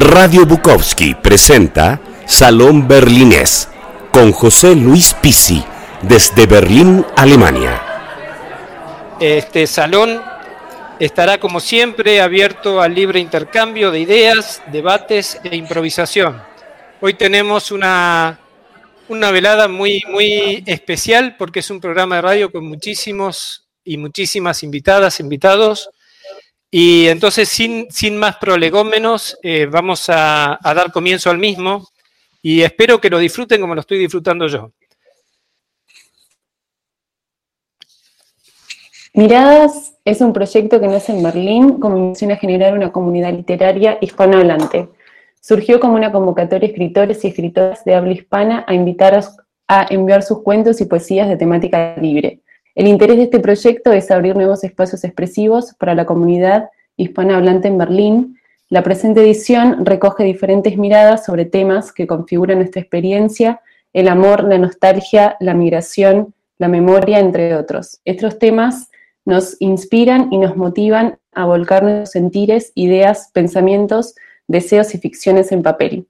Radio Bukowski presenta Salón Berlinés con José Luis Pisi desde Berlín, Alemania. Este salón estará como siempre abierto al libre intercambio de ideas, debates e improvisación. Hoy tenemos una, una velada muy, muy especial porque es un programa de radio con muchísimos y muchísimas invitadas, invitados y entonces, sin, sin más prolegómenos, eh, vamos a, a, dar comienzo al mismo y espero que lo disfruten como lo estoy disfrutando yo. Miradas es un proyecto que nace en Berlín con misión a generar una comunidad literaria hispanohablante. Surgió como una convocatoria de escritores y escritoras de habla hispana a invitar a, a enviar sus cuentos y poesías de temática libre. El interés de este proyecto es abrir nuevos espacios expresivos para la comunidad hispanohablante en Berlín. La presente edición recoge diferentes miradas sobre temas que configuran nuestra experiencia, el amor, la nostalgia, la migración, la memoria, entre otros. Estos temas nos inspiran y nos motivan a volcar nuestros sentires, ideas, pensamientos, deseos y ficciones en papel.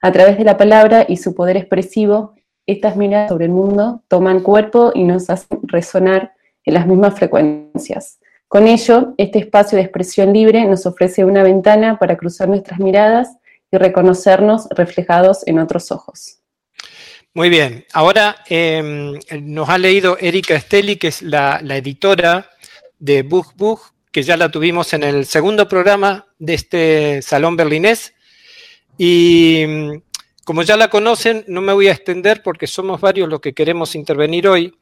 A través de la palabra y su poder expresivo, estas miradas sobre el mundo toman cuerpo y nos hacen resonar en las mismas frecuencias. Con ello, este espacio de expresión libre nos ofrece una ventana para cruzar nuestras miradas y reconocernos reflejados en otros ojos. Muy bien, ahora eh, nos ha leído Erika Esteli, que es la, la editora de Bug Bug, que ya la tuvimos en el segundo programa de este Salón Berlinés. Y como ya la conocen, no me voy a extender porque somos varios los que queremos intervenir hoy.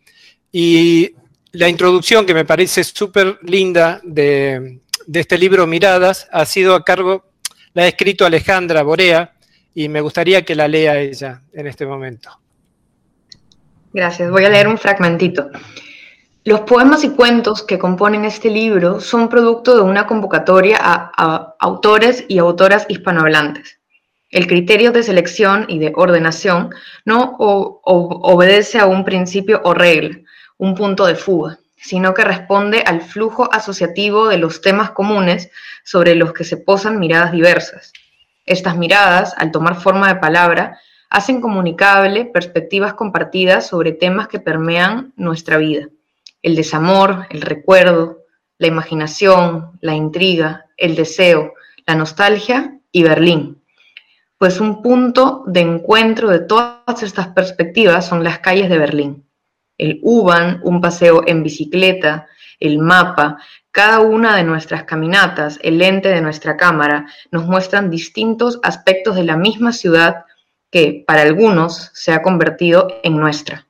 Y la introducción, que me parece súper linda de, este libro Miradas, ha sido a cargo, la ha escrito Alejandra Borea, y me gustaría que la lea ella en este momento. Gracias, voy a leer un fragmentito. Los poemas y cuentos que componen este libro son producto de una convocatoria a autores y autoras hispanohablantes. El criterio de selección y de ordenación no obedece a un principio o regla, un punto de fuga, sino que responde al flujo asociativo de los temas comunes sobre los que se posan miradas diversas. Estas miradas, al tomar forma de palabra, hacen comunicable perspectivas compartidas sobre temas que permean nuestra vida. El desamor, el recuerdo, la imaginación, la intriga, el deseo, la nostalgia y Berlín pues un punto de encuentro de todas estas perspectivas son las calles de Berlín. El U-Bahn, un paseo en bicicleta, el mapa, cada una de nuestras caminatas, el lente de nuestra cámara, nos muestran distintos aspectos de la misma ciudad que, para algunos, se ha convertido en nuestra.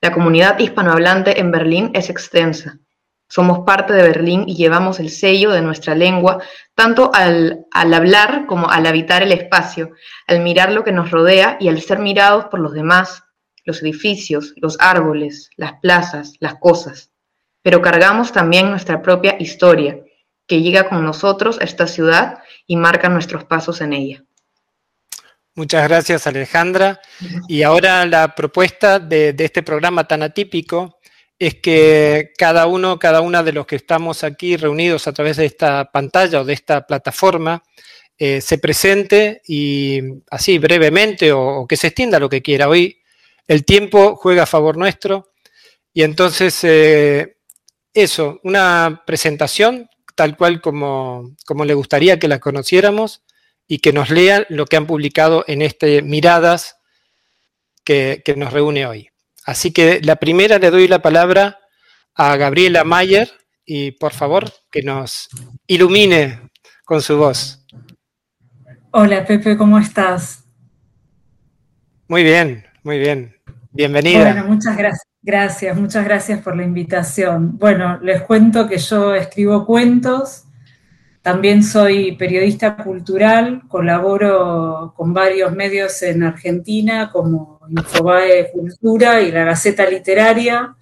La comunidad hispanohablante en Berlín es extensa. Somos parte de Berlín y llevamos el sello de nuestra lengua tanto al, al, hablar como al habitar el espacio, al mirar lo que nos rodea y al ser mirados por los demás, los edificios, los árboles, las plazas, las cosas. Pero cargamos también nuestra propia historia, que llega con nosotros a esta ciudad y marca nuestros pasos en ella. Muchas gracias Alejandra. Y ahora la propuesta de, de este programa tan atípico es que cada uno, cada una de los que estamos aquí reunidos a través de esta pantalla o de esta plataforma eh, se presente y así brevemente o, que se extienda lo que quiera. Hoy el tiempo juega a favor nuestro y entonces eh, eso, una presentación tal cual como, como le gustaría que la conociéramos y que nos lean lo que han publicado en este Miradas que, que nos reúne hoy. Así que la primera le doy la palabra a Gabriela Mayer y por favor que nos ilumine con su voz. Hola Pepe, ¿cómo estás? Muy bien, muy bien. Bienvenida. Bueno, muchas gracias. Gracias, muchas gracias por la invitación. Bueno, les cuento que yo escribo cuentos, también soy periodista cultural, colaboro con varios medios en Argentina como Infobae Cultura y la Gaceta Literaria.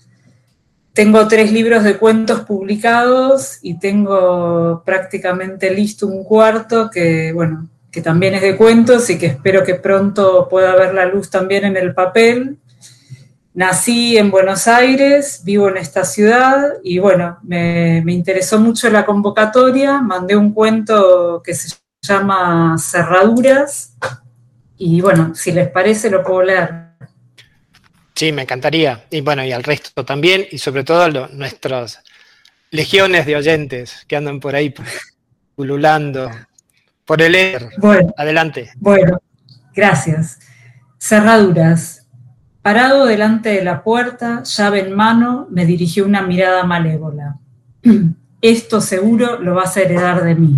Tengo tres libros de cuentos publicados y tengo prácticamente listo un cuarto que, bueno, que también es de cuentos y que espero que pronto pueda ver la luz también en el papel. Nací en Buenos Aires, vivo en esta ciudad y bueno, me, me, interesó mucho la convocatoria, mandé un cuento que se llama Cerraduras y bueno, si les parece lo puedo leer. Sí, me encantaría. Y bueno, y al resto también, y sobre todo a nuestras legiones de oyentes que andan por ahí pululando por el éter. Bueno, adelante. Bueno, gracias. Cerraduras. Parado delante de la puerta, llave en mano, me dirigió una mirada malévola. Esto seguro lo vas a heredar de mí.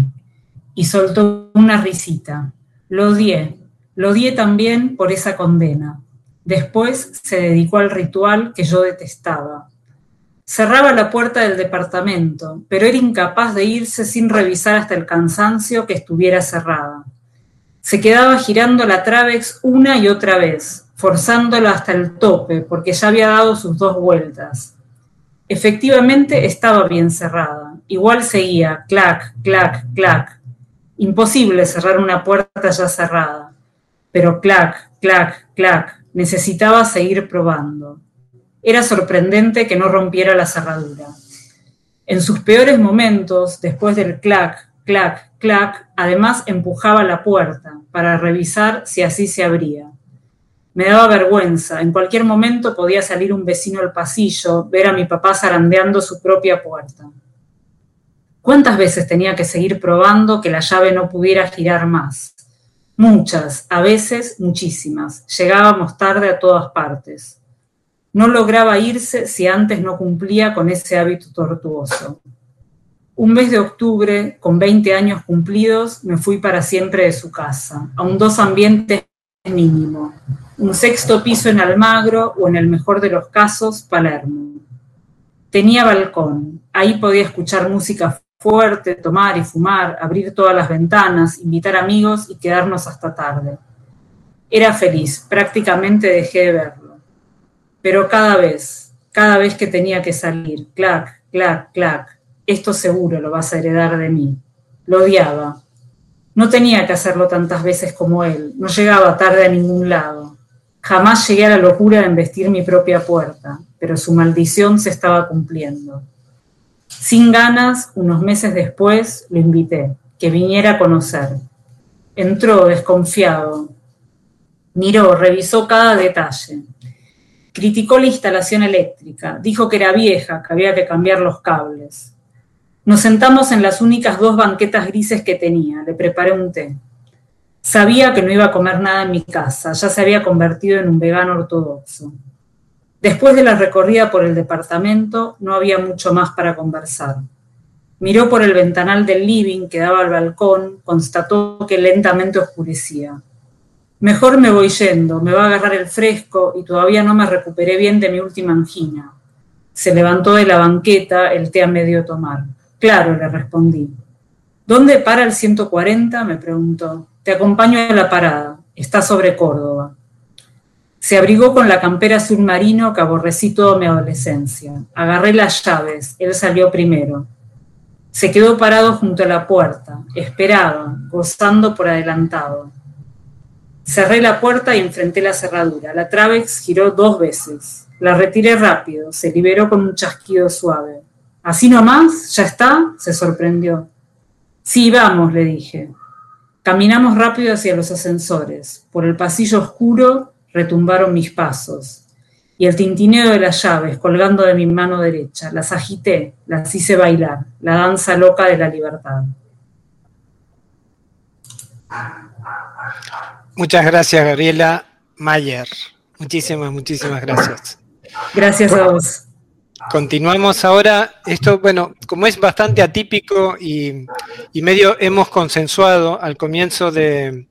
Y soltó una risita. Lo odié. Lo odié también por esa condena. Después se dedicó al ritual que yo detestaba. Cerraba la puerta del departamento, pero era incapaz de irse sin revisar hasta el cansancio que estuviera cerrada. Se quedaba girando la Travex una y otra vez, forzándola hasta el tope, porque ya había dado sus dos vueltas. Efectivamente estaba bien cerrada. Igual seguía, clac, clac, clac. Imposible cerrar una puerta ya cerrada. Pero clac, clac, clac, necesitaba seguir probando. Era sorprendente que no rompiera la cerradura. En sus peores momentos, después del clac, clac, clac, además empujaba la puerta para revisar si así se abría. Me daba vergüenza, en cualquier momento podía salir un vecino al pasillo, ver a mi papá zarandeando su propia puerta. ¿Cuántas veces tenía que seguir probando que la llave no pudiera girar más? Muchas, a veces muchísimas. Llegábamos tarde a todas partes. No lograba irse si antes no cumplía con ese hábito tortuoso. Un mes de octubre, con 20 años cumplidos, me fui para siempre de su casa, a un dos ambientes mínimo, un sexto piso en Almagro o en el mejor de los casos, Palermo. Tenía balcón, ahí podía escuchar música fuerte, tomar y fumar, abrir todas las ventanas, invitar amigos y quedarnos hasta tarde. Era feliz, prácticamente dejé de verlo. Pero cada vez, cada vez que tenía que salir, clac, clac, clac, esto seguro lo vas a heredar de mí. Lo odiaba. No tenía que hacerlo tantas veces como él, no llegaba tarde a ningún lado. Jamás llegué a la locura de embestir mi propia puerta, pero su maldición se estaba cumpliendo. Sin ganas, unos meses después, lo invité, que viniera a conocer. Entró desconfiado. Miró, revisó cada detalle. Criticó la instalación eléctrica, dijo que era vieja, que había que cambiar los cables. Nos sentamos en las únicas dos banquetas grises que tenía, le preparé un té. Sabía que no iba a comer nada en mi casa, ya se había convertido en un vegano ortodoxo. Después de la recorrida por el departamento, no había mucho más para conversar. Miró por el ventanal del living que daba al balcón, constató que lentamente oscurecía. Mejor me voy yendo, me va a agarrar el fresco y todavía no me recuperé bien de mi última angina. Se levantó de la banqueta, el té a medio tomar. Claro, le respondí. ¿Dónde para el 140? me preguntó. Te acompaño a la parada. Está sobre Córdoba. Se abrigó con la campera azul marino que aborrecí toda mi adolescencia. Agarré las llaves, él salió primero. Se quedó parado junto a la puerta, esperaba, gozando por adelantado. Cerré la puerta y enfrenté la cerradura. La Travex giró dos veces. La retiré rápido, se liberó con un chasquido suave. ¿Así nomás? ¿Ya está? se sorprendió. Sí, vamos, le dije. Caminamos rápido hacia los ascensores. Por el pasillo oscuro retumbaron mis pasos, y el tintineo de las llaves colgando de mi mano derecha. Las agité, las hice bailar, la danza loca de la libertad. Muchas gracias, Gabriela Mayer. Muchísimas, muchísimas gracias. Gracias a vos. Continuamos ahora. Esto, bueno, como es bastante atípico y, y medio hemos consensuado al comienzo de,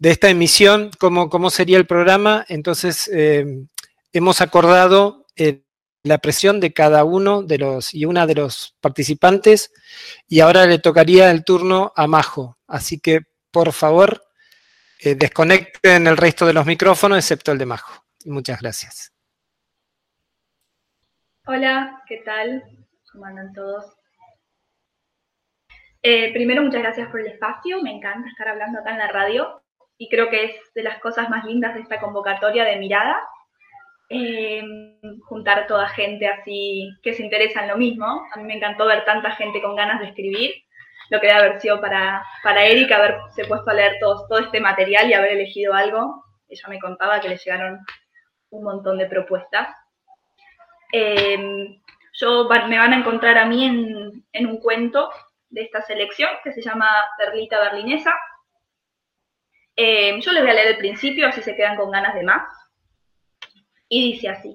de esta emisión, cómo, cómo sería el programa. Entonces, eh, hemos acordado eh, la presión de cada uno de los y una de los participantes y ahora le tocaría el turno a Majo. Así que, por favor, eh, desconecten el resto de los micrófonos, excepto el de Majo. muchas gracias. Hola, ¿qué tal? ¿Cómo andan todos? primero, muchas gracias por el espacio. Me encanta estar hablando acá en la radio y creo que es de las cosas más lindas de esta convocatoria de mirada, eh, juntar toda gente así que se interesa en lo mismo. A mí me encantó ver tanta gente con ganas de escribir lo que debe haber sido para, para Erika haberse puesto a leer todo, todo este material y haber elegido algo. Ella me contaba que le llegaron un montón de propuestas. Em, yo me van a encontrar a mí en, en, un cuento de esta selección que se llama Perlita Berlinesa. Em, yo les voy a leer el principio, así se quedan con ganas de más. Y dice así.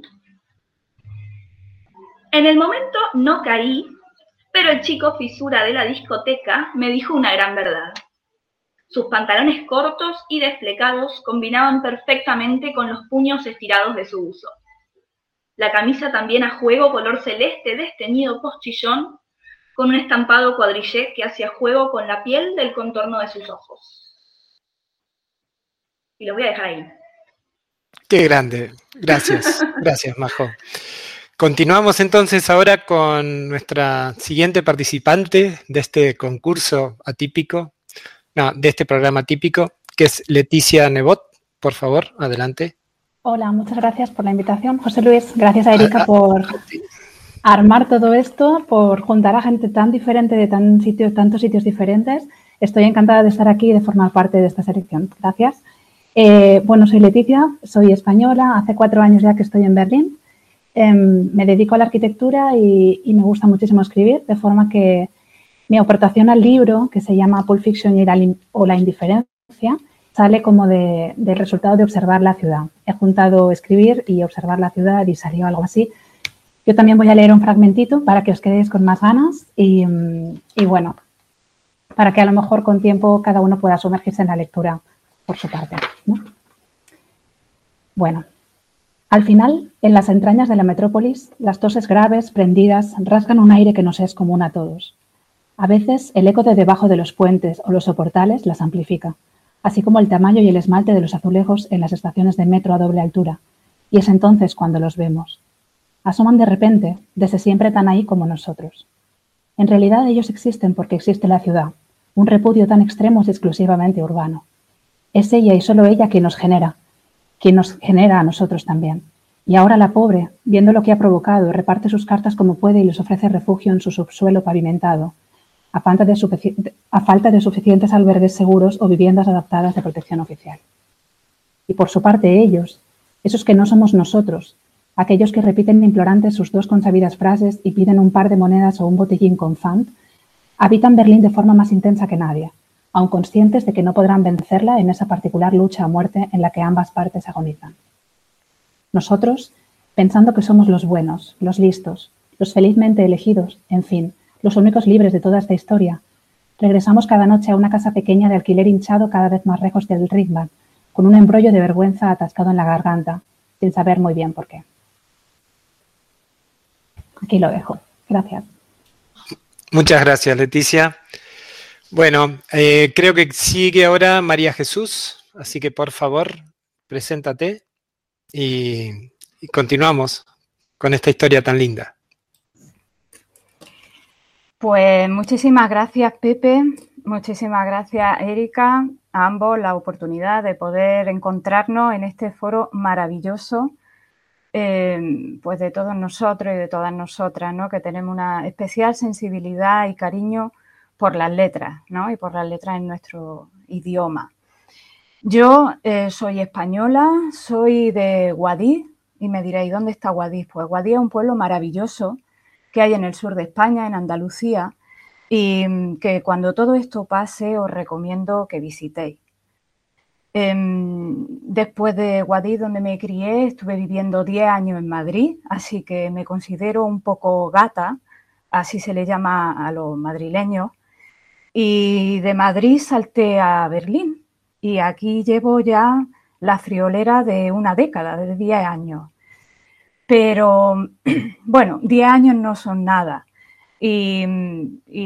En el momento no caí, pero el chico fisura de la discoteca me dijo una gran verdad. Sus pantalones cortos y desplecados combinaban perfectamente con los puños estirados de su uso. La camisa también a juego color celeste desteñido postillón, con un estampado cuadrillé que hacía juego con la piel del contorno de sus ojos. Y lo voy a dejar ahí. Qué grande. Gracias. Gracias, Majo. Continuamos entonces ahora con nuestra siguiente participante de este concurso atípico, no, de este programa típico, que es Leticia Nebot. Por favor, adelante. Hola, muchas gracias por la invitación. José Luis, gracias a Erika ah, por armar todo esto, por juntar a gente tan diferente de tan tantos sitios diferentes. Estoy encantada de estar aquí y de formar parte de esta selección. Gracias. Eh, bueno, soy Leticia, soy española, hace cuatro años ya que estoy en Berlín Em, me dedico a la arquitectura y, me gusta muchísimo escribir, de forma que mi aportación al libro, que se llama Pulp Fiction o la indiferencia, sale como de, del resultado de observar la ciudad. He juntado escribir y observar la ciudad y salió algo así. Yo también voy a leer un fragmentito para que os quedéis con más ganas y, y bueno, para que a lo mejor con tiempo cada uno pueda sumergirse en la lectura por su parte. ¿no? Bueno, al final, en las entrañas de la metrópolis, las toses graves, prendidas, rasgan un aire que nos es común a todos. A veces, el eco de debajo de los puentes o los soportales las amplifica, así como el tamaño y el esmalte de los azulejos en las estaciones de metro a doble altura, y es entonces cuando los vemos. Asoman de repente, desde siempre tan ahí como nosotros. En realidad ellos existen porque existe la ciudad, un repudio tan extremo es exclusivamente urbano. Es ella y solo ella quien nos genera, quien nos genera a nosotros también. Y ahora la pobre, viendo lo que ha provocado, reparte sus cartas como puede y les ofrece refugio en su subsuelo pavimentado, a falta de, suficientes albergues seguros o viviendas adaptadas de protección oficial. Y por su parte ellos, esos que no somos nosotros, aquellos que repiten implorantes sus dos consabidas frases y piden un par de monedas o un botellín con Fant, habitan Berlín de forma más intensa que nadie, aun conscientes de que no podrán vencerla en esa particular lucha a muerte en la que ambas partes agonizan. Nosotros, pensando que somos los buenos, los listos, los felizmente elegidos, en fin, los únicos libres de toda esta historia, regresamos cada noche a una casa pequeña de alquiler hinchado cada vez más lejos del Ritman, con un embrollo de vergüenza atascado en la garganta, sin saber muy bien por qué. Aquí lo dejo. Gracias. Muchas gracias, Leticia. Bueno, eh, creo que sigue ahora María Jesús, así que por favor, preséntate y, continuamos con esta historia tan linda. Pues muchísimas gracias, Pepe. Muchísimas gracias, Erika, a ambos la oportunidad de poder encontrarnos en este foro maravilloso, eh, pues de todos nosotros y de todas nosotras, ¿no? Que tenemos una especial sensibilidad y cariño por las letras, ¿no? Y por las letras en nuestro idioma. Yo eh, soy española, soy de Guadix y me diréis, ¿dónde está Guadix? Pues Guadix es un pueblo maravilloso que hay en el sur de España, en Andalucía, y mm, que cuando todo esto pase os recomiendo que visitéis. Em, después de Guadix, donde me crié, estuve viviendo 10 años en Madrid, así que me considero un poco gata, así se le llama a los madrileños. Y de Madrid salté a Berlín y aquí llevo ya la friolera de una década, de 10 años. Pero bueno, 10 años no son nada. Y,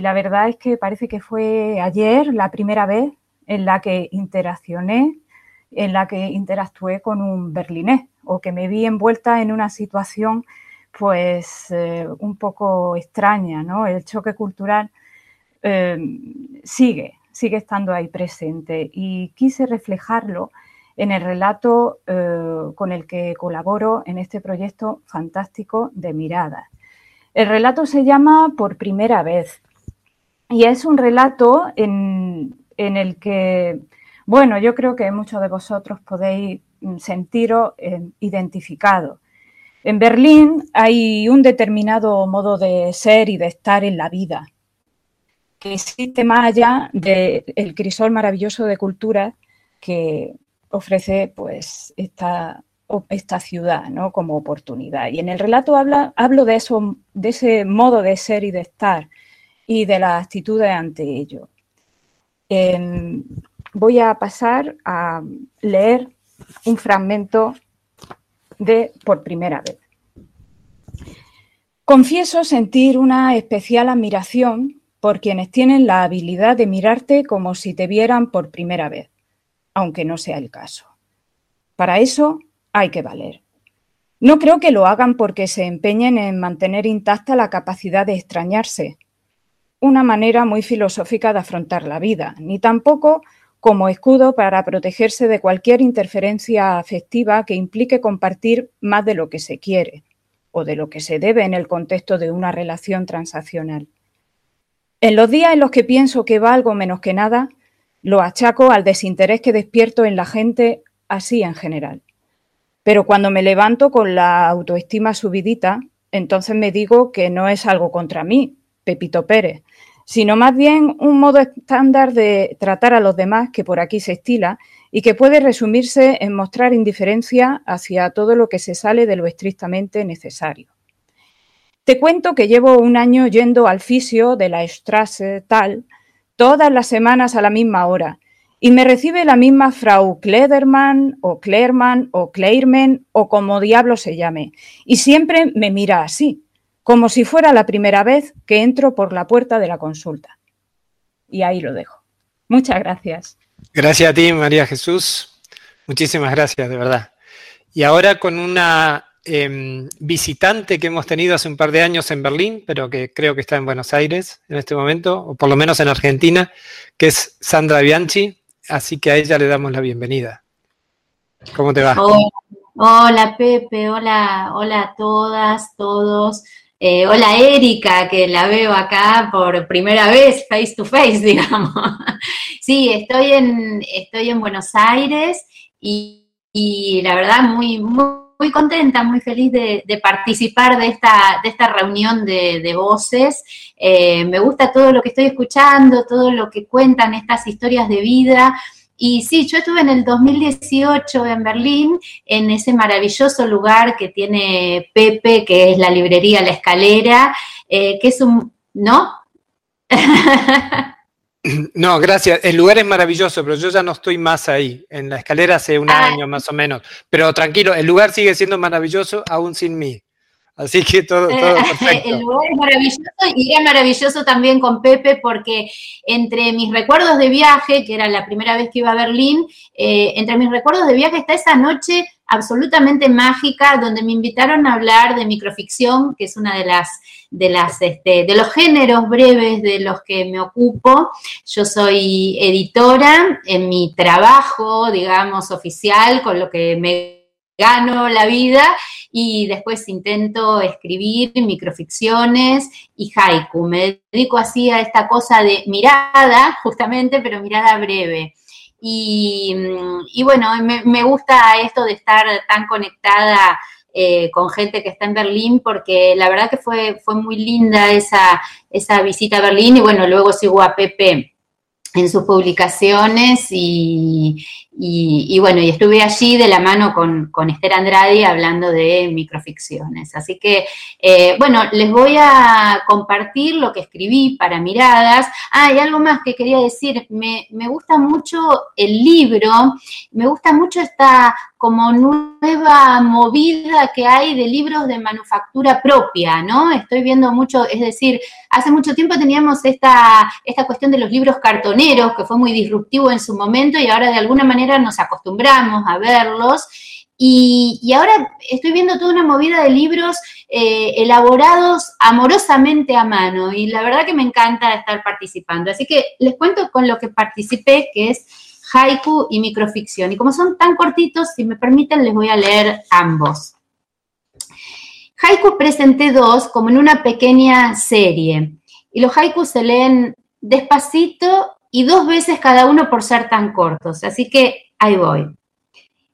la verdad es que parece que fue ayer la primera vez en la que interaccioné, en la que interactué con un berlinés o que me vi envuelta en una situación pues eh, un poco extraña, ¿no? El choque cultural Em, sigue, sigue estando ahí presente y quise reflejarlo en el relato eh, con el que colaboro en este proyecto fantástico de miradas. El relato se llama Por primera vez y es un relato en, el que, bueno, yo creo que muchos de vosotros podéis sentiros eh, identificados. En Berlín hay un determinado modo de ser y de estar en la vida, que existe más allá del crisol maravilloso de cultura que ofrece pues esta, esta ciudad ¿no? como oportunidad. Y en el relato habla, hablo de, eso, de ese modo de ser y de estar y de las actitudes ante ello. Voy a pasar a leer un fragmento de Por primera vez. Confieso sentir una especial admiración por quienes tienen la habilidad de mirarte como si te vieran por primera vez, aunque no sea el caso. Para eso hay que valer. No creo que lo hagan porque se empeñen en mantener intacta la capacidad de extrañarse, una manera muy filosófica de afrontar la vida, ni tampoco como escudo para protegerse de cualquier interferencia afectiva que implique compartir más de lo que se quiere o de lo que se debe en el contexto de una relación transaccional. En los días en los que pienso que va algo menos que nada, lo achaco al desinterés que despierto en la gente así en general. Pero cuando me levanto con la autoestima subidita, entonces me digo que no es algo contra mí, Pepito Pérez, sino más bien un modo estándar de tratar a los demás que por aquí se estila y que puede resumirse en mostrar indiferencia hacia todo lo que se sale de lo estrictamente necesario. Te cuento que llevo un año yendo al fisio de la Strasse tal, todas las semanas a la misma hora, y me recibe la misma Frau Klederman o Klerman o Kleirman o como diablo se llame, y siempre me mira así, como si fuera la primera vez que entro por la puerta de la consulta. Y ahí lo dejo. Muchas gracias. Gracias a ti, María Jesús. Muchísimas gracias, de verdad. Y ahora con una em, visitante que hemos tenido hace un par de años en Berlín, pero que creo que está en Buenos Aires en este momento, o por lo menos en Argentina, que es Sandra Bianchi. Así que a ella le damos la bienvenida. ¿Cómo te va? Hola, Pepe, hola, hola a todas, todos. Eh, hola Erika, que la veo acá por primera vez, face to face, digamos. sí, estoy en, estoy en Buenos Aires y, la verdad muy, muy, contenta, muy feliz de, participar de esta, de esta reunión de, voces. Eh, me gusta todo lo que estoy escuchando, todo lo que cuentan estas historias de vida. Y sí, yo estuve en el 2018 en Berlín, en ese maravilloso lugar que tiene Pepe, que es la librería La Escalera, eh, que es un... ¿No? No, gracias. El lugar es maravilloso, pero yo ya no estoy más ahí. En la escalera hace un ah. año más o menos. Pero tranquilo, el lugar sigue siendo maravilloso aún sin mí. Así que todo, todo perfecto. El lugar es maravilloso y era maravilloso también con Pepe porque entre mis recuerdos de viaje, que era la primera vez que iba a Berlín, eh, entre mis recuerdos de viaje está esa noche absolutamente mágica donde me invitaron a hablar de microficción, que es una de las de las este, de los géneros breves de los que me ocupo. Yo soy editora en mi trabajo, digamos, oficial, con lo que me gano la vida y después intento escribir microficciones y haiku. Me dedico así a esta cosa de mirada, justamente, pero mirada breve. Y, bueno, me, gusta esto de estar tan conectada eh, con gente que está en Berlín, porque la verdad que fue, fue muy linda esa, esa visita a Berlín y bueno, luego sigo a Pepe en sus publicaciones y, bueno, y estuve allí de la mano con, con Esther Andrade hablando de microficciones. Así que, eh, bueno, les voy a compartir lo que escribí para miradas. Ah, y algo más que quería decir, me, me gusta mucho el libro, me gusta mucho esta como nueva movida que hay de libros de manufactura propia, ¿no? Estoy viendo mucho, es decir, hace mucho tiempo teníamos esta, esta cuestión de los libros cartoneros, que fue muy disruptivo en su momento y ahora de alguna manera nos acostumbramos a verlos. Y, ahora estoy viendo toda una movida de libros eh, elaborados amorosamente a mano y la verdad que me encanta estar participando. Así que les cuento con lo que participé, que es haiku y microficción. Y como son tan cortitos, si me permiten, les voy a leer ambos. Haiku presenté dos como en una pequeña serie. Y los haikus se leen despacito y dos veces cada uno por ser tan cortos. Así que ahí voy.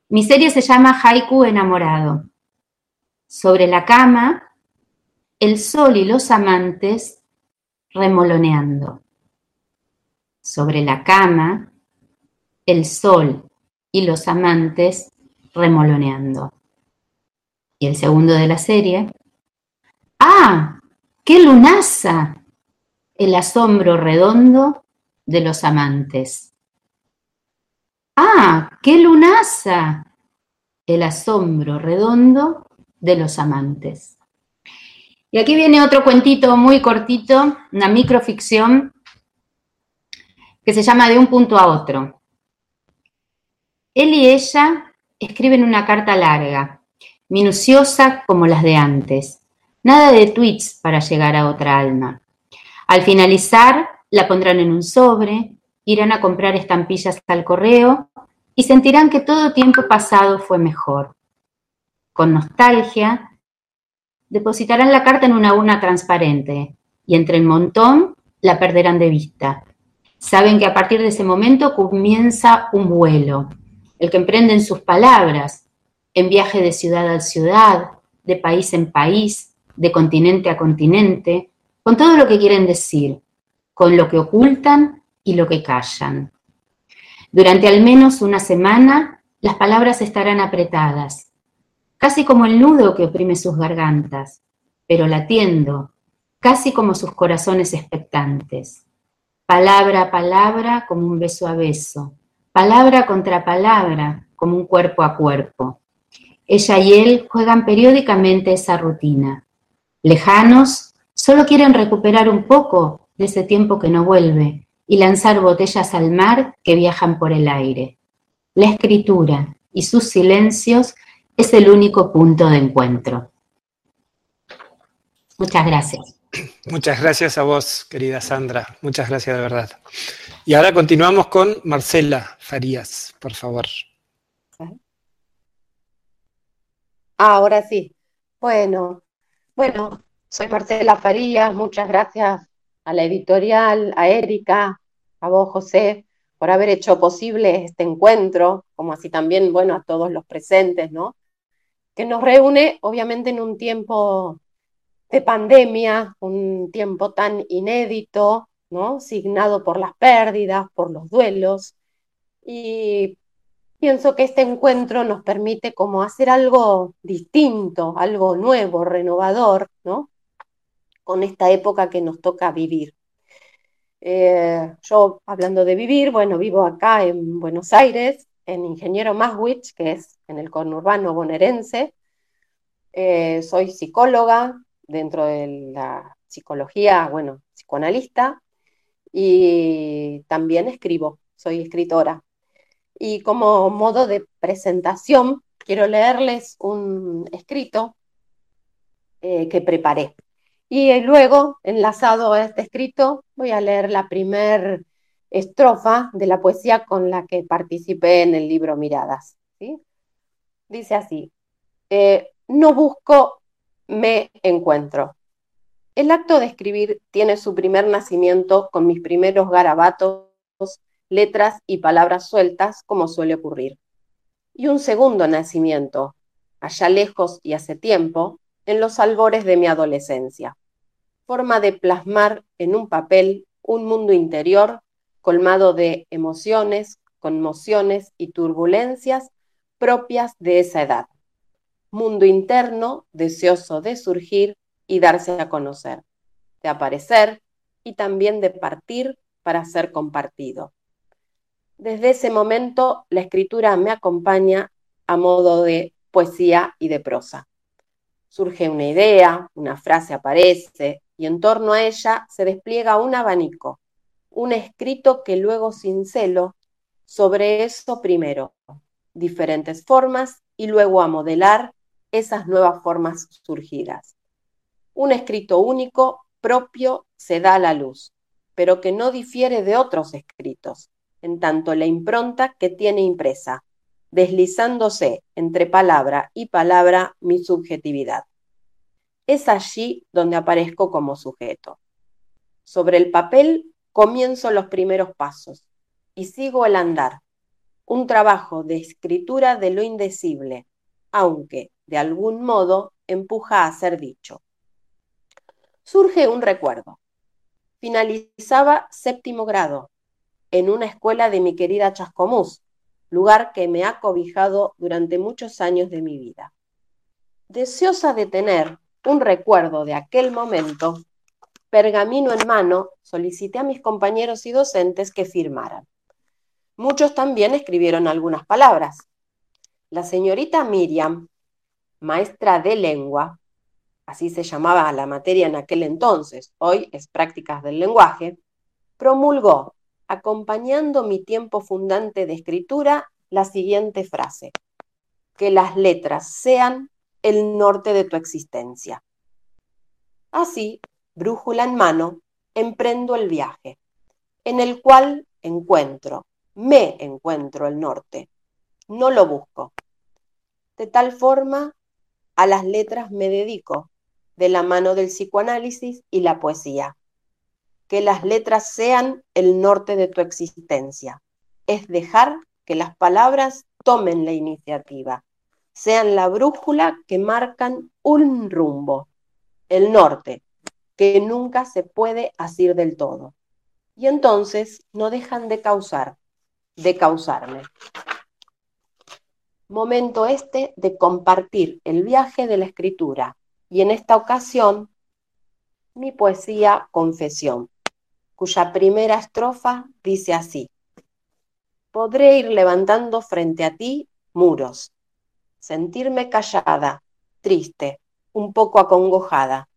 Mi serie se llama Haiku enamorado. Sobre la cama, el sol y los amantes remoloneando. Sobre la cama, el sol y los amantes remoloneando. Y el segundo de la serie. ¡Ah! ¡Qué lunaza! El asombro redondo de los amantes. ¡Ah! ¡Qué lunaza! El asombro redondo de los amantes. Y aquí viene otro cuentito muy cortito, una microficción que se llama De un punto a otro. Él y ella escriben una carta larga, minuciosa como las de antes. Nada de tweets para llegar a otra alma. Al finalizar, la pondrán en un sobre, irán a comprar estampillas al correo y sentirán que todo tiempo pasado fue mejor. Con nostalgia, depositarán la carta en una urna transparente y entre el montón la perderán de vista. Saben que a partir de ese momento comienza un vuelo, el que emprenden sus palabras, en viaje de ciudad a ciudad, de país en país, de continente a continente, con todo lo que quieren decir, con lo que ocultan y lo que callan. Durante al menos una semana, las palabras estarán apretadas, casi como el nudo que oprime sus gargantas, pero latiendo, casi como sus corazones expectantes. Palabra a palabra como un beso a beso, palabra contra palabra como un cuerpo a cuerpo. Ella y él juegan periódicamente esa rutina. Lejanos, solo quieren recuperar un poco de ese tiempo que no vuelve y lanzar botellas al mar que viajan por el aire. La escritura y sus silencios es el único punto de encuentro. Muchas gracias. Muchas gracias a vos, querida Sandra. Muchas gracias de verdad. Y ahora continuamos con Marcela Farías, por favor. Ahora sí. Bueno, bueno, soy Marcela Farías. Muchas gracias a la editorial, a Erika, a vos, José, por haber hecho posible este encuentro, como así también, bueno, a todos los presentes, ¿no? Que nos reúne, obviamente, en un tiempo de pandemia, un tiempo tan inédito, ¿no? Signado por las pérdidas, por los duelos, y pienso que este encuentro nos permite como hacer algo distinto, algo nuevo, renovador, ¿no? Con esta época que nos toca vivir. Eh, yo, hablando de vivir, bueno, vivo acá en Buenos Aires, en Ingeniero Maswich, que es en el conurbano bonaerense. Eh, soy psicóloga dentro de la psicología, bueno, psicoanalista, y también escribo, soy escritora. Y como modo de presentación, quiero leerles un escrito eh, que preparé. Y luego, enlazado a este escrito, voy a leer la primer estrofa de la poesía con la que participé en el libro Miradas. Dice así, eh, no busco, me encuentro. El acto de escribir tiene su primer nacimiento con mis primeros garabatos, letras y palabras sueltas, como suele ocurrir. Y un segundo nacimiento, allá lejos y hace tiempo, en los albores de mi adolescencia. Forma de plasmar en un papel un mundo interior colmado de emociones, conmociones y turbulencias propias de esa edad. Mundo interno deseoso de surgir y darse a conocer, de aparecer y también de partir para ser compartido. Desde ese momento la escritura me acompaña a modo de poesía y de prosa surge una idea, una frase aparece y en torno a ella se despliega un abanico, un escrito que luego cincelo sobre eso primero, diferentes formas y luego a modelar esas nuevas formas surgidas. Un escrito único, propio, se da a la luz, pero que no difiere de otros escritos, en tanto la impronta que tiene impresa, deslizándose entre palabra y palabra mi subjetividad. Es allí donde aparezco como sujeto. Sobre el papel comienzo los primeros pasos y sigo el andar, un trabajo de escritura de lo indecible, aunque de algún modo empuja a ser dicho. Surge un recuerdo. Finalizaba séptimo grado en una escuela de mi querida Chascomús, lugar que me ha cobijado durante muchos años de mi vida. Deseosa de tener un recuerdo de aquel momento, pergamino en mano, solicité a mis compañeros y docentes que firmaran. Muchos también escribieron algunas palabras. La señorita Miriam, maestra de lengua, así se llamaba la materia en aquel entonces, hoy es prácticas del lenguaje, promulgó, acompañando mi tiempo fundante de escritura, la siguiente frase, que las letras sean el norte de tu existencia. Así, brújula en mano, emprendo el viaje, en el cual encuentro, me encuentro el norte, no lo busco. De tal forma, a las letras me dedico, de la mano del psicoanálisis y la poesía. Que las letras sean el norte de tu existencia, es dejar que las palabras tomen la iniciativa, sean la brújula que marcan un rumbo, el norte, que nunca se puede asir del todo. Y entonces no dejan de causar, de causarme. Momento este de compartir el viaje de la escritura y en esta ocasión mi poesía Confesión, cuya primera estrofa dice así, podré ir levantando frente a ti muros, sentirme callada, triste, un poco acongojada,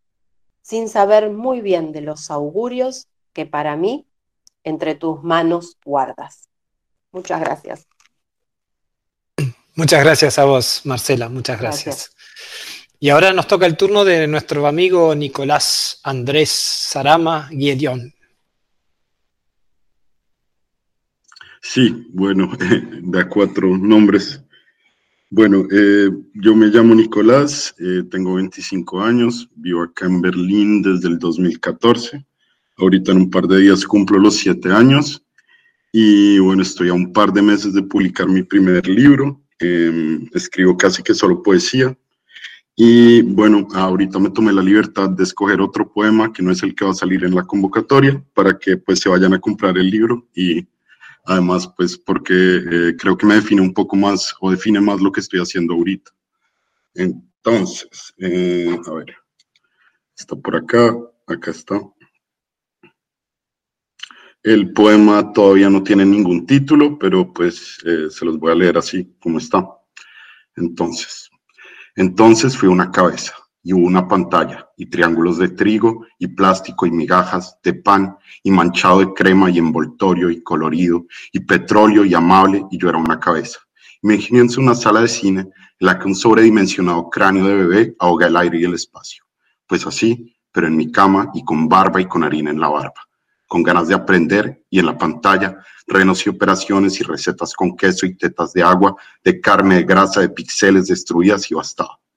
sin saber muy bien de los augurios que para mí entre tus manos guardas. Muchas gracias. Muchas gracias a vos, Marcela, muchas gracias. Y ahora nos toca el turno de nuestro amigo Nicolás Andrés Sarama Guiedión. Sí, bueno, da cuatro nombres. Bueno, eh, yo me llamo Nicolás, eh, tengo 25 años, vivo acá en Berlín desde el 2014. Ahorita en un par de días cumplo los siete años y bueno, estoy a un par de meses de publicar mi primer libro. Em, escribo casi que solo poesía. Y bueno, ahorita me tomé la libertad de escoger otro poema que no es el que va a salir en la convocatoria para que pues se vayan a comprar el libro y Además, pues porque eh, creo que me define un poco más o define más lo que estoy haciendo ahorita. Entonces, eh, a ver, está por acá, acá está. El poema todavía no tiene ningún título, pero pues eh, se los voy a leer así como está. Entonces, entonces fui una cabeza y una pantalla y triángulos de trigo y plástico y migajas de pan y manchado de crema y envoltorio y colorido y petróleo y amable y yo era una cabeza. Imagínense una sala de cine en la que un sobredimensionado cráneo de bebé ahoga el aire y el espacio. Pues así, pero en mi cama y con barba y con harina en la barba, con ganas de aprender y en la pantalla renos y operaciones y recetas con queso y tetas de agua, de carne, de grasa, de pixeles destruidas y bastado y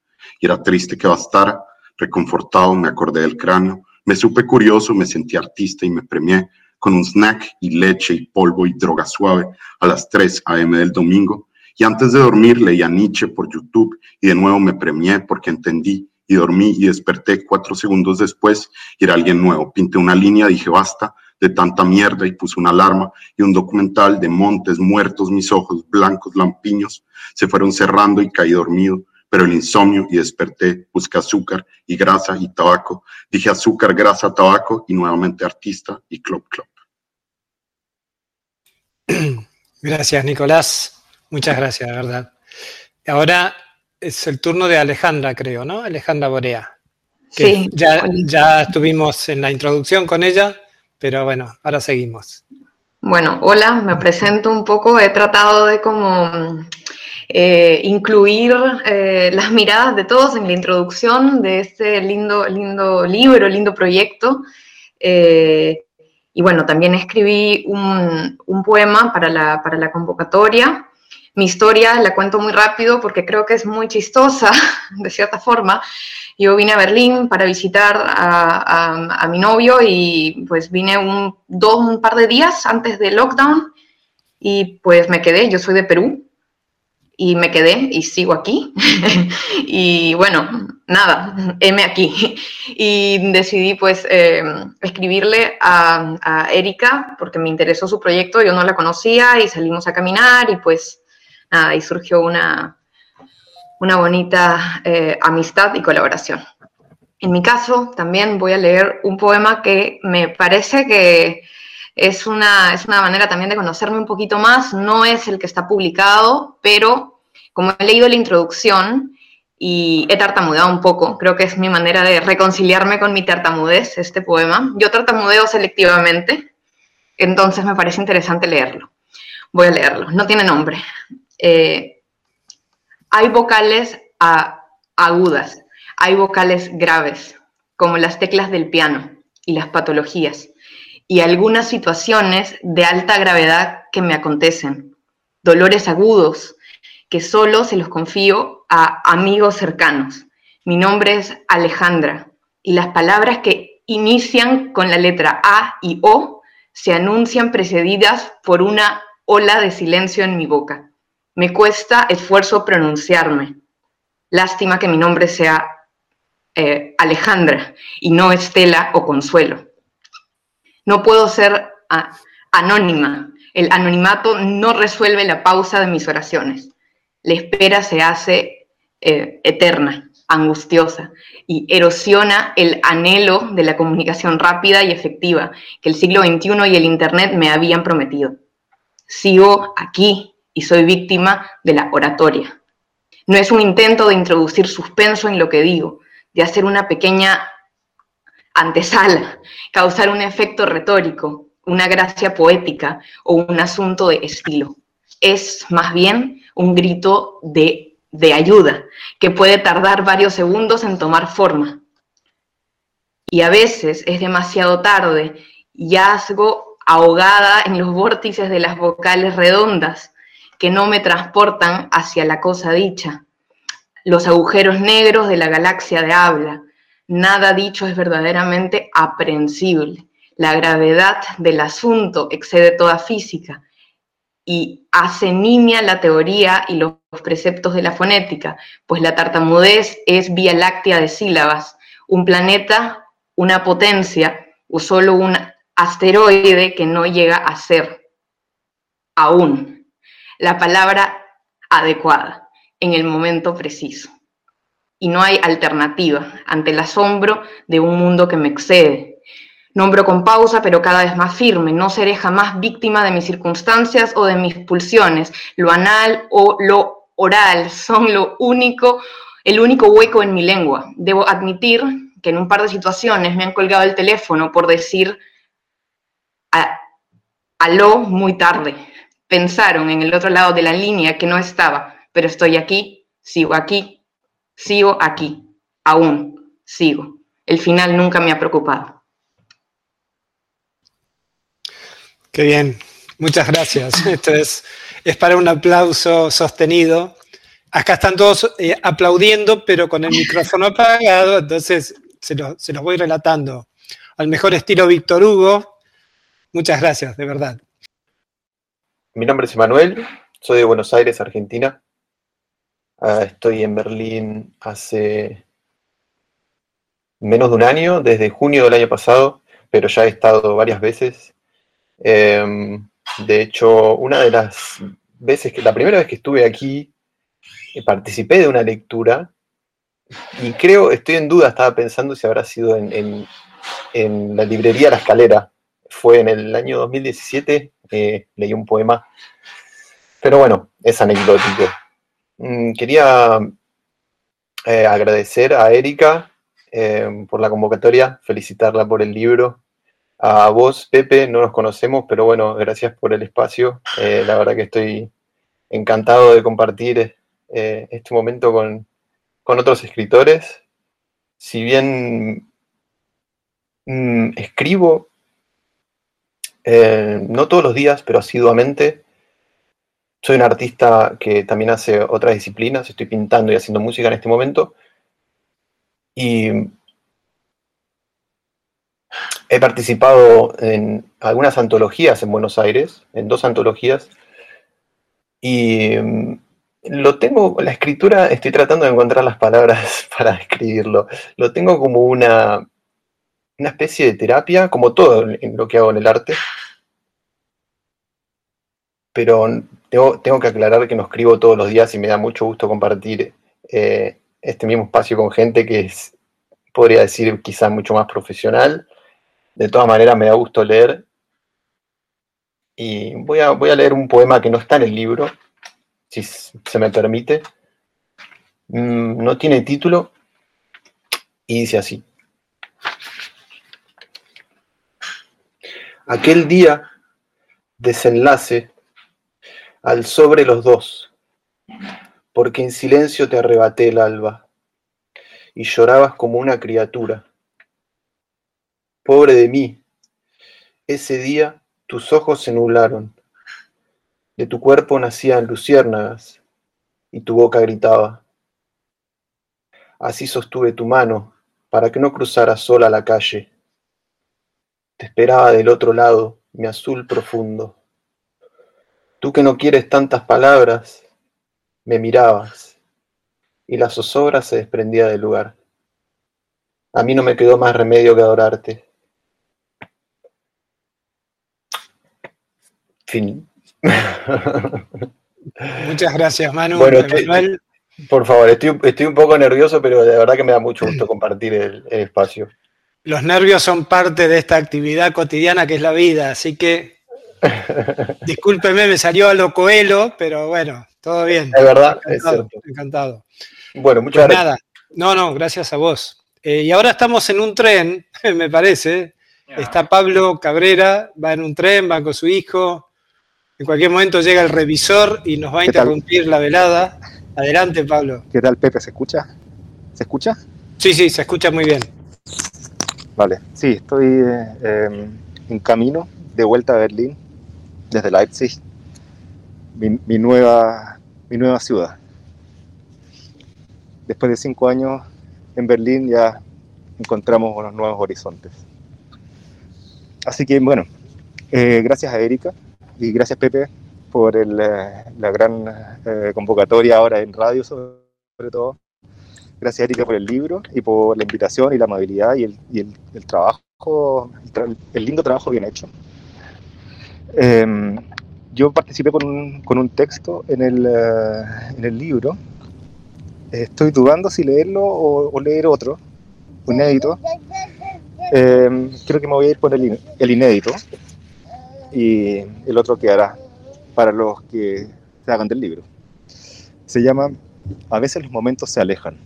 era triste que bastara. Reconfortado me acordé del cráneo, me supe curioso, me sentí artista y me premié con un snack y leche y polvo y droga suave a las 3 a.m. del domingo. Y antes de dormir leía Nietzsche por YouTube y de nuevo me premié porque entendí y dormí y desperté cuatro segundos después y era alguien nuevo. Pinté una línea, dije basta de tanta mierda y puse una alarma y un documental de montes muertos, mis ojos blancos lampiños se fueron cerrando y caí dormido pero el insomnio y desperté, busqué azúcar y grasa y tabaco. Dije azúcar, grasa, tabaco y nuevamente artista y club club. Gracias, Nicolás. Muchas gracias, de verdad. Ahora es el turno de Alejandra, creo, ¿no? Alejandra Borea. sí. Ya, ya estuvimos en la introducción con ella, pero bueno, ahora seguimos. Bueno, hola, me presento un poco. He tratado de como eh, incluir eh, las miradas de todos en la introducción de este lindo, lindo libro, lindo proyecto. Eh, y bueno, también escribí un, poema para la, convocatoria. Mi historia la cuento muy rápido porque creo que es muy chistosa, de cierta forma. Yo vine a Berlín para visitar a, mi novio y pues vine un, dos, un par de días antes del lockdown y pues me quedé, yo soy de Perú y me quedé y sigo aquí. y bueno, nada, M aquí. y decidí pues eh, escribirle a, a Erika porque me interesó su proyecto, yo no la conocía y salimos a caminar y pues nada, y surgió una, una bonita eh, amistad y colaboración. En mi caso, también voy a leer un poema que me parece que es una, es una manera también de conocerme un poquito más. No es el que está publicado, pero como he leído la introducción y he tartamudeado un poco, creo que es mi manera de reconciliarme con mi tartamudez, este poema. Yo tartamudeo selectivamente, entonces me parece interesante leerlo. Voy a leerlo. No tiene nombre. Eh, hay vocales agudas, hay vocales graves, como las teclas del piano y las patologías, y algunas situaciones de alta gravedad que me acontecen, dolores agudos que solo se los confío a amigos cercanos. Mi nombre es Alejandra y las palabras que inician con la letra A y O se anuncian precedidas por una ola de silencio en mi boca. Me cuesta esfuerzo pronunciarme. Lástima que mi nombre sea eh, Alejandra y no Estela o Consuelo. No puedo ser anónima. El anonimato no resuelve la pausa de mis oraciones. La espera se hace eh, eterna, angustiosa y erosiona el anhelo de la comunicación rápida y efectiva que el siglo XXI y el Internet me habían prometido. Sigo aquí y soy víctima de la oratoria. No es un intento de introducir suspenso en lo que digo, de hacer una pequeña antesala, causar un efecto retórico, una gracia poética o un asunto de estilo. Es más bien un grito de, de ayuda que puede tardar varios segundos en tomar forma. Y a veces es demasiado tarde y hazgo ahogada en los vórtices de las vocales redondas que no me transportan hacia la cosa dicha. Los agujeros negros de la galaxia de habla. Nada dicho es verdaderamente aprehensible. La gravedad del asunto excede toda física y hace nimia la teoría y los preceptos de la fonética, pues la tartamudez es vía láctea de sílabas, un planeta, una potencia o solo un asteroide que no llega a ser aún la palabra adecuada en el momento preciso. Y no hay alternativa ante el asombro de un mundo que me excede. Nombro con pausa, pero cada vez más firme. No seré jamás víctima de mis circunstancias o de mis pulsiones. Lo anal o lo oral son lo único, el único hueco en mi lengua. Debo admitir que en un par de situaciones me han colgado el teléfono por decir aló muy tarde pensaron en el otro lado de la línea que no estaba, pero estoy aquí, sigo aquí, sigo aquí, aún sigo. El final nunca me ha preocupado. Qué bien, muchas gracias. Esto es, es para un aplauso sostenido. Acá están todos eh, aplaudiendo, pero con el micrófono apagado, entonces se, se los voy relatando. Al mejor estilo Víctor Hugo. Muchas gracias, de verdad. Mi nombre es Emanuel, soy de Buenos Aires, Argentina. Ah, estoy en Berlín hace menos de un año, desde junio del año pasado, pero ya he estado varias veces. Em, de hecho, una de las veces que, la primera vez que estuve aquí, eh, participé de una lectura y creo, estoy en duda, estaba pensando si habrá sido en, en la librería La Escalera. Fue en el año 2017 leí un poema. Pero bueno, es anecdótico. Mm, quería eh, agradecer a Erika eh, por la convocatoria, felicitarla por el libro. A vos, Pepe, no nos conocemos, pero bueno, gracias por el espacio. Eh, la verdad que estoy encantado de compartir este momento con, con, otros escritores. Si bien mm, escribo no todos los días, pero asiduamente, soy un artista que también hace otras disciplinas, estoy pintando y haciendo música en este momento. Y he participado en algunas antologías en Buenos Aires, en dos antologías, y mm, lo tengo, la escritura, estoy tratando de encontrar las palabras para escribirlo, lo tengo como una, una especie de terapia, como todo lo que hago en el arte, pero tengo, que aclarar que no escribo todos los días y me da mucho gusto compartir eh, este mismo espacio con gente que podría decir, quizás mucho más profesional. De todas maneras, me da gusto leer. Y voy a, voy a leer un poema que no está en el libro, si se me permite. Mm, no tiene título y dice así. Aquel día, desenlace al sobre los dos, porque en silencio te arrebaté el alba y llorabas como una criatura. Pobre de mí, ese día tus ojos se nublaron, de tu cuerpo nacían luciérnagas y tu boca gritaba. Así sostuve tu mano para que no cruzaras sola la calle. Te esperaba del otro lado, mi azul profundo. Tú que no quieres tantas palabras, me mirabas y la zozobra se desprendía del lugar. A mí no me quedó más remedio que adorarte. Fin. Muchas gracias, Manu. Bueno, por favor, estoy, un poco nervioso, pero de verdad que me da mucho gusto compartir el espacio. Los nervios son parte de esta actividad cotidiana que es la vida, así que Discúlpeme, me salió a lo coelo, pero bueno, todo bien. Es verdad, encantado, es cierto. Encantado. Bueno, muchas pues gracias. Nada, no, no, gracias a vos. Eh, y ahora estamos en un tren, me parece. Está Pablo Cabrera, va en un tren, va con su hijo. En cualquier momento llega el revisor y nos va a interrumpir la velada. Adelante, Pablo. ¿Qué tal, Pepe? ¿Se escucha? ¿Se escucha? Sí, sí, se escucha muy bien. Vale, sí, estoy eh, em, en camino de vuelta a Berlín desde Leipzig, mi, nueva, mi nueva ciudad. Después de cinco años en Berlín ya encontramos unos nuevos horizontes. Así que bueno, eh, gracias a Erika y gracias Pepe por eh, la gran eh, convocatoria ahora en radio sobre todo. Gracias Erika por el libro y por la invitación y la amabilidad y el, y el, trabajo, el lindo trabajo bien hecho. Em, yo participé con un, con un texto en el, eh, en el, libro. Estoy dudando si leerlo o, leer otro, un inédito. Em, creo que me voy a ir por el, el, inédito y el otro quedará para los que se hagan del libro. Se llama A veces los momentos se alejan.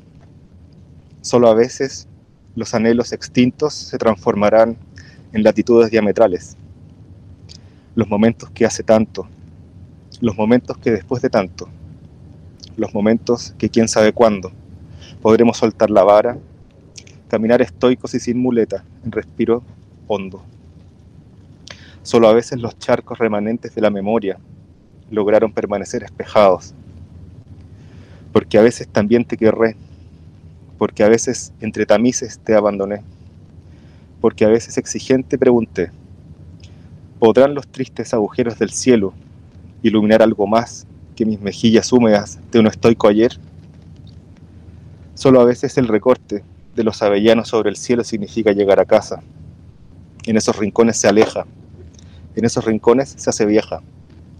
Solo a veces los anhelos extintos se transformarán en latitudes diametrales los momentos que hace tanto, los momentos que después de tanto, los momentos que quién sabe cuándo, podremos soltar la vara, caminar estoicos y sin muleta, en respiro hondo. Solo a veces los charcos remanentes de la memoria lograron permanecer espejados, porque a veces también te querré, porque a veces entre tamices te abandoné, porque a veces exigente pregunté, ¿Podrán los tristes agujeros del cielo iluminar algo más que mis mejillas húmedas de un estoico ayer? Solo a veces el recorte de los avellanos sobre el cielo significa llegar a casa. En esos rincones se aleja, en esos rincones se hace vieja,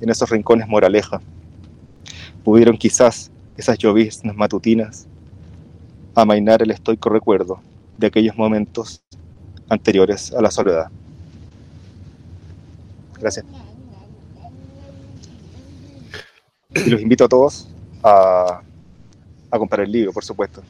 en esos rincones moraleja. Pudieron quizás esas lloviznas matutinas amainar el estoico recuerdo de aquellos momentos anteriores a la soledad. Gracias. Y los invito a todos a, comprar el libro, por supuesto.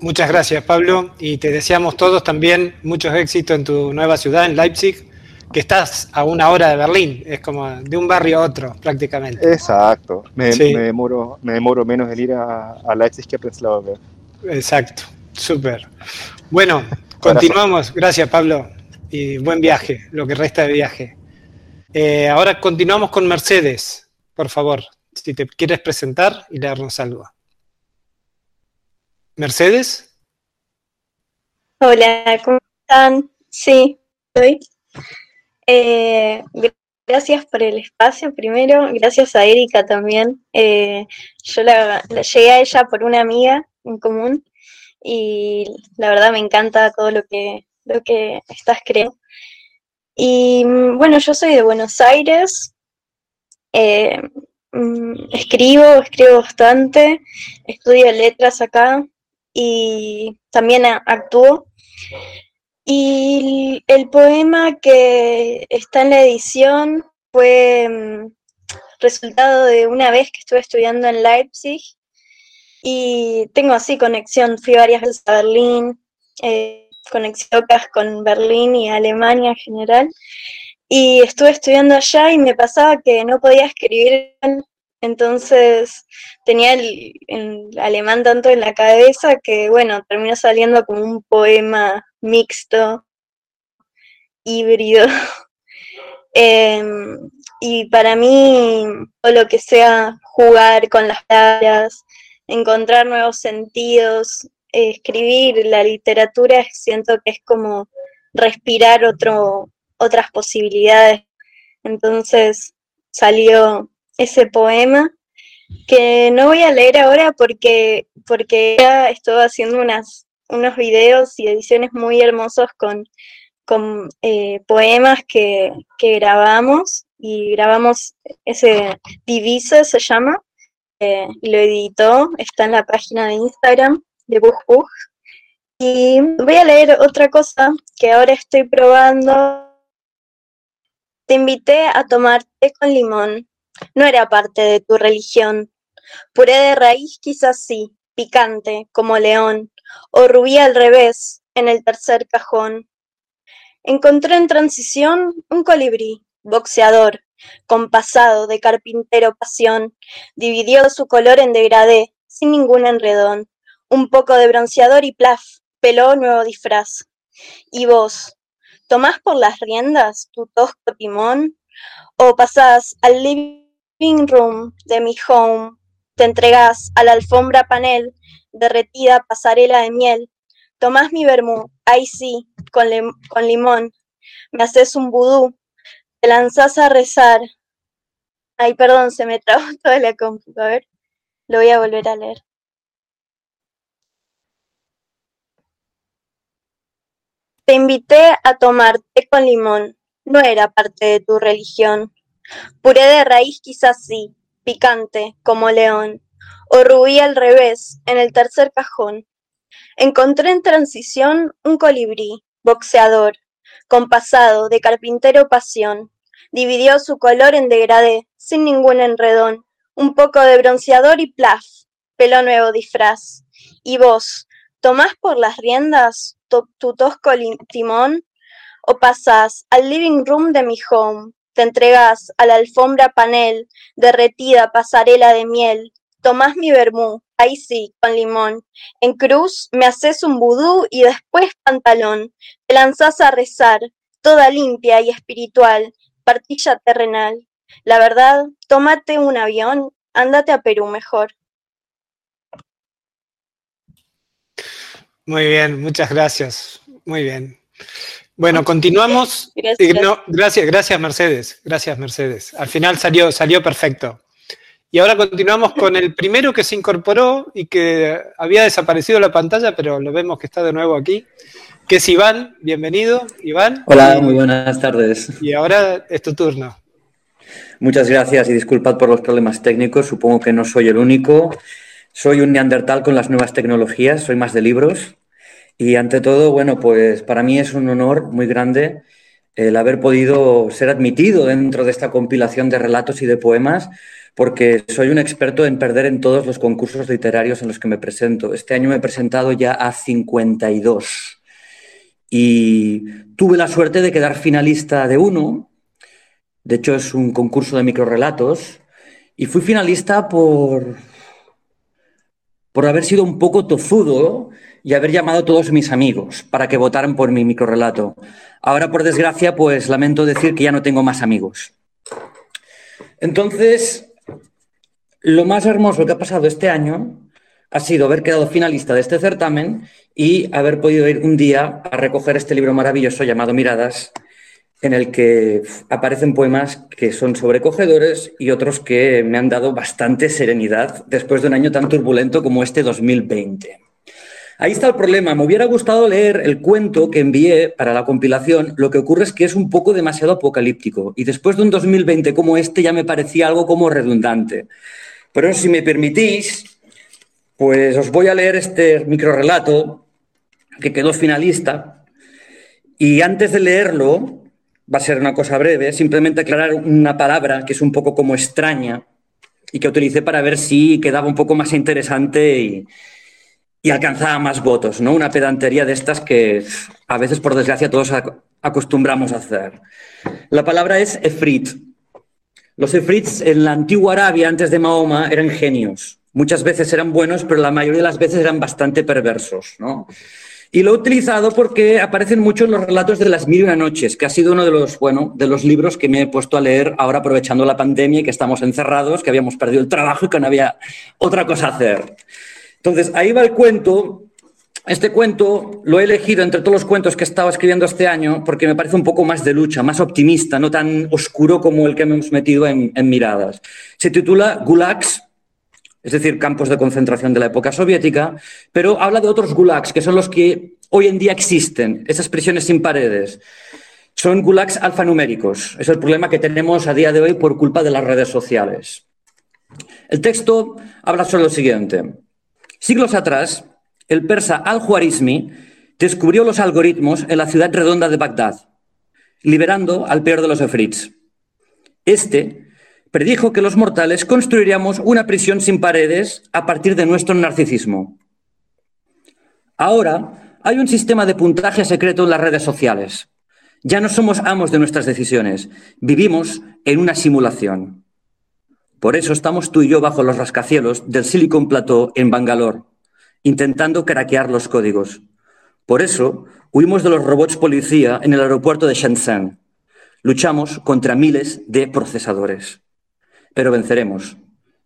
Muchas gracias, Pablo, y te deseamos todos también muchos éxitos en tu nueva ciudad, en Leipzig, que estás a una hora de Berlín, es como de un barrio a otro prácticamente. Exacto, me, demoro, me demoro menos en ir a, Leipzig que a Prenzlauer. Exacto, súper. Bueno, continuamos, gracias Pablo y buen viaje, lo que resta de viaje. Eh, ahora continuamos con Mercedes. por favor, si te quieres presentar y leernos algo. Mercedes. Hola, ¿cómo están? Sí, estoy. Eh, gracias por el espacio primero, gracias a Erika también. Eh, yo la, llegué a ella por una amiga en común y la verdad me encanta todo lo que, lo que estás creando. Y mm, bueno, yo soy de Buenos Aires, eh, mm, escribo, escribo bastante, estudio letras acá y también actúo. Y el poema que está en la edición fue mm, resultado de una vez que estuve estudiando en Leipzig y tengo así conexión, fui varias veces a Berlín, eh, conexiones con Berlín y Alemania en general, y estuve estudiando allá y me pasaba que no podía escribir, entonces tenía el, el alemán tanto en la cabeza que, bueno, terminó saliendo como un poema mixto, híbrido. Em, y para mí, o lo que sea jugar con las palabras, encontrar nuevos sentidos, escribir la literatura, siento que es como respirar otro, otras posibilidades. Entonces salió ese poema que no voy a leer ahora porque, porque ya estoy haciendo unas, unos videos y ediciones muy hermosos con, con eh, poemas que, que, grabamos y grabamos ese Divisa se llama eh, y lo editó, está en la página de Instagram de Bug Y voy a leer otra cosa que ahora estoy probando. Te invité a tomar té con limón. No era parte de tu religión. Puré de raíz quizás sí, picante, como león, o rubí al revés, en el tercer cajón. Encontré en transición un colibrí, boxeador, con pasado de carpintero pasión, dividió su color en degradé, sin ningún enredón, un poco de bronceador y plaf, peló nuevo disfraz. Y vos, ¿tomás por las riendas tu tosco timón? ¿O pasás al living room de mi home? ¿Te entregás a la alfombra panel, derretida pasarela de miel? ¿Tomás mi vermú? Ahí sí, con, con limón. ¿Me haces un vudú? ¿Te lanzás a rezar? Ay, perdón, se me trabó toda la compu. A ver, lo voy a volver a leer. Te invité a tomar té con limón, no era parte de tu religión. Puré de raíz quizás sí, picante, como león, o rubí al revés, en el tercer cajón. Encontré en transición un colibrí, boxeador, con pasado de carpintero pasión. Dividió su color en degradé, sin ningún enredón, un poco de bronceador y plaf, pelo nuevo disfraz. Y vos, ¿tomás por las riendas tu tosco timón o pasas al living room de mi home, te entregas a la alfombra panel, derretida pasarela de miel, tomás mi vermú, ahí sí, con limón, en cruz me haces un vudú y después pantalón, te lanzás a rezar, toda limpia y espiritual, partilla terrenal. La verdad, tómate un avión, ándate a Perú mejor. Muy bien, muchas gracias. Muy bien. Bueno, continuamos. Gracias. gracias, Mercedes. Gracias, Mercedes. Al final salió, salió perfecto. Y ahora continuamos con el primero que se incorporó y que había desaparecido la pantalla, pero lo vemos que está de nuevo aquí, que es Iván. Bienvenido, Iván. Hola, muy buenas tardes. Y ahora es tu turno. Muchas gracias y disculpad por los problemas técnicos. Supongo que no soy el único. Soy un neandertal con las nuevas tecnologías, soy más de libros. Y ante todo, bueno, pues para mí es un honor muy grande el haber podido ser admitido dentro de esta compilación de relatos y de poemas, porque soy un experto en perder en todos los concursos literarios en los que me presento. Este año me he presentado ya a 52 y tuve la suerte de quedar finalista de uno. De hecho, es un concurso de microrelatos y fui finalista por por haber sido un poco tozudo y haber llamado a todos mis amigos para que votaran por mi microrelato. Ahora, por desgracia, pues lamento decir que ya no tengo más amigos. Entonces, lo más hermoso que ha pasado este año ha sido haber quedado finalista de este certamen y haber podido ir un día a recoger este libro maravilloso llamado Miradas, en el que aparecen poemas que son sobrecogedores y otros que me han dado bastante serenidad después de un año tan turbulento como este 2020. Ahí está el problema. Me hubiera gustado leer el cuento que envié para la compilación. Lo que ocurre es que es un poco demasiado apocalíptico y después de un 2020 como este ya me parecía algo como redundante. Pero si me permitís, pues os voy a leer este microrelato que quedó finalista. Y antes de leerlo, va a ser una cosa breve, simplemente aclarar una palabra que es un poco como extraña y que utilicé para ver si quedaba un poco más interesante y, y alcanzaba más votos, ¿no? Una pedantería de estas que a veces, por desgracia, todos acostumbramos a hacer. La palabra es efrit. Los efrits en la antigua Arabia, antes de Mahoma, eran genios. Muchas veces eran buenos, pero la mayoría de las veces eran bastante perversos, ¿no? Y lo he utilizado porque aparecen mucho en los relatos de las mil y una noches, que ha sido uno de los, bueno, de los libros que me he puesto a leer ahora aprovechando la pandemia y que estamos encerrados, que habíamos perdido el trabajo y que no había otra cosa a hacer. Entonces, ahí va el cuento. Este cuento lo he elegido entre todos los cuentos que he estado escribiendo este año porque me parece un poco más de lucha, más optimista, no tan oscuro como el que hemos metido en, en miradas. Se titula Gulags es decir, campos de concentración de la época soviética, pero habla de otros gulags, que son los que hoy en día existen, esas prisiones sin paredes. Son gulags alfanuméricos. Es el problema que tenemos a día de hoy por culpa de las redes sociales. El texto habla sobre lo siguiente. Siglos atrás, el persa al-Juarizmi descubrió los algoritmos en la ciudad redonda de Bagdad, liberando al peor de los efrits. Este predijo que los mortales construiríamos una prisión sin paredes a partir de nuestro narcisismo. Ahora hay un sistema de puntaje secreto en las redes sociales. Ya no somos amos de nuestras decisiones, vivimos en una simulación. Por eso estamos tú y yo bajo los rascacielos del Silicon Plateau en Bangalore, intentando craquear los códigos. Por eso huimos de los robots policía en el aeropuerto de Shenzhen. Luchamos contra miles de procesadores pero venceremos.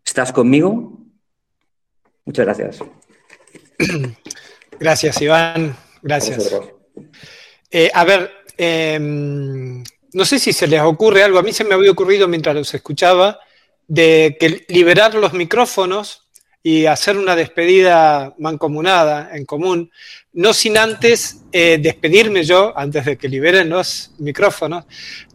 ¿Estás conmigo? Muchas gracias. Gracias, Iván. Gracias. Eh, a ver, em, no sé si se les ocurre algo, a mí se me había ocurrido mientras los escuchaba, de que liberar los micrófonos y hacer una despedida mancomunada en común, no sin antes eh, despedirme yo, antes de que liberen los micrófonos,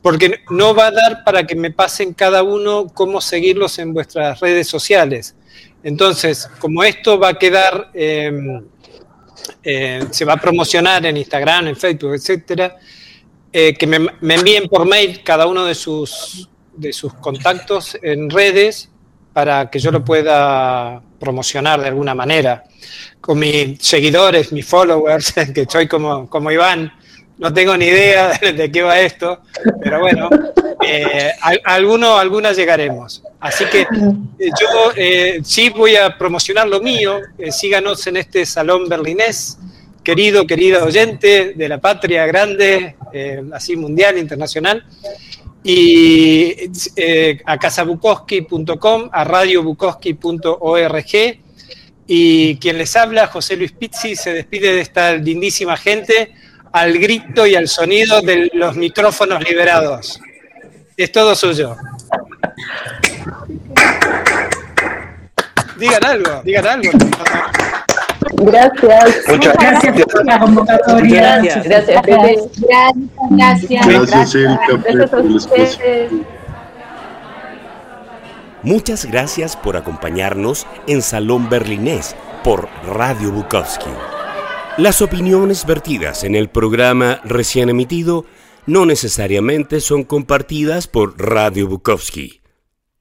porque no va a dar para que me pasen cada uno cómo seguirlos en vuestras redes sociales. Entonces, como esto va a quedar, em, eh, se va a promocionar en Instagram, en Facebook, etcétera, eh, que me, me envíen por mail cada uno de sus, de sus contactos en redes para que yo lo pueda promocionar de alguna manera. Con mis seguidores, mis followers, que soy como, como Iván, no tengo ni idea de, qué va esto, pero bueno, eh, alguno, algunas llegaremos. Así que eh, yo eh, sí voy a promocionar lo mío, síganos en este salón berlinés, querido, querida oyente de la patria grande, así mundial, internacional y eh, a casabukoski.com, a radiobukoski.org. Y quien les habla, José Luis Pizzi, se despide de esta lindísima gente al grito y al sonido de los micrófonos liberados. Es todo suyo. Digan algo, digan algo. Gracias. Muchas gracias por la convocatoria. Gracias, gracias. Gracias, gracias. Gracias a ustedes. Muchas gracias por acompañarnos en Salón Berlinés por Radio Bukowski. Las opiniones vertidas en el programa recién emitido no necesariamente son compartidas por Radio Bukowski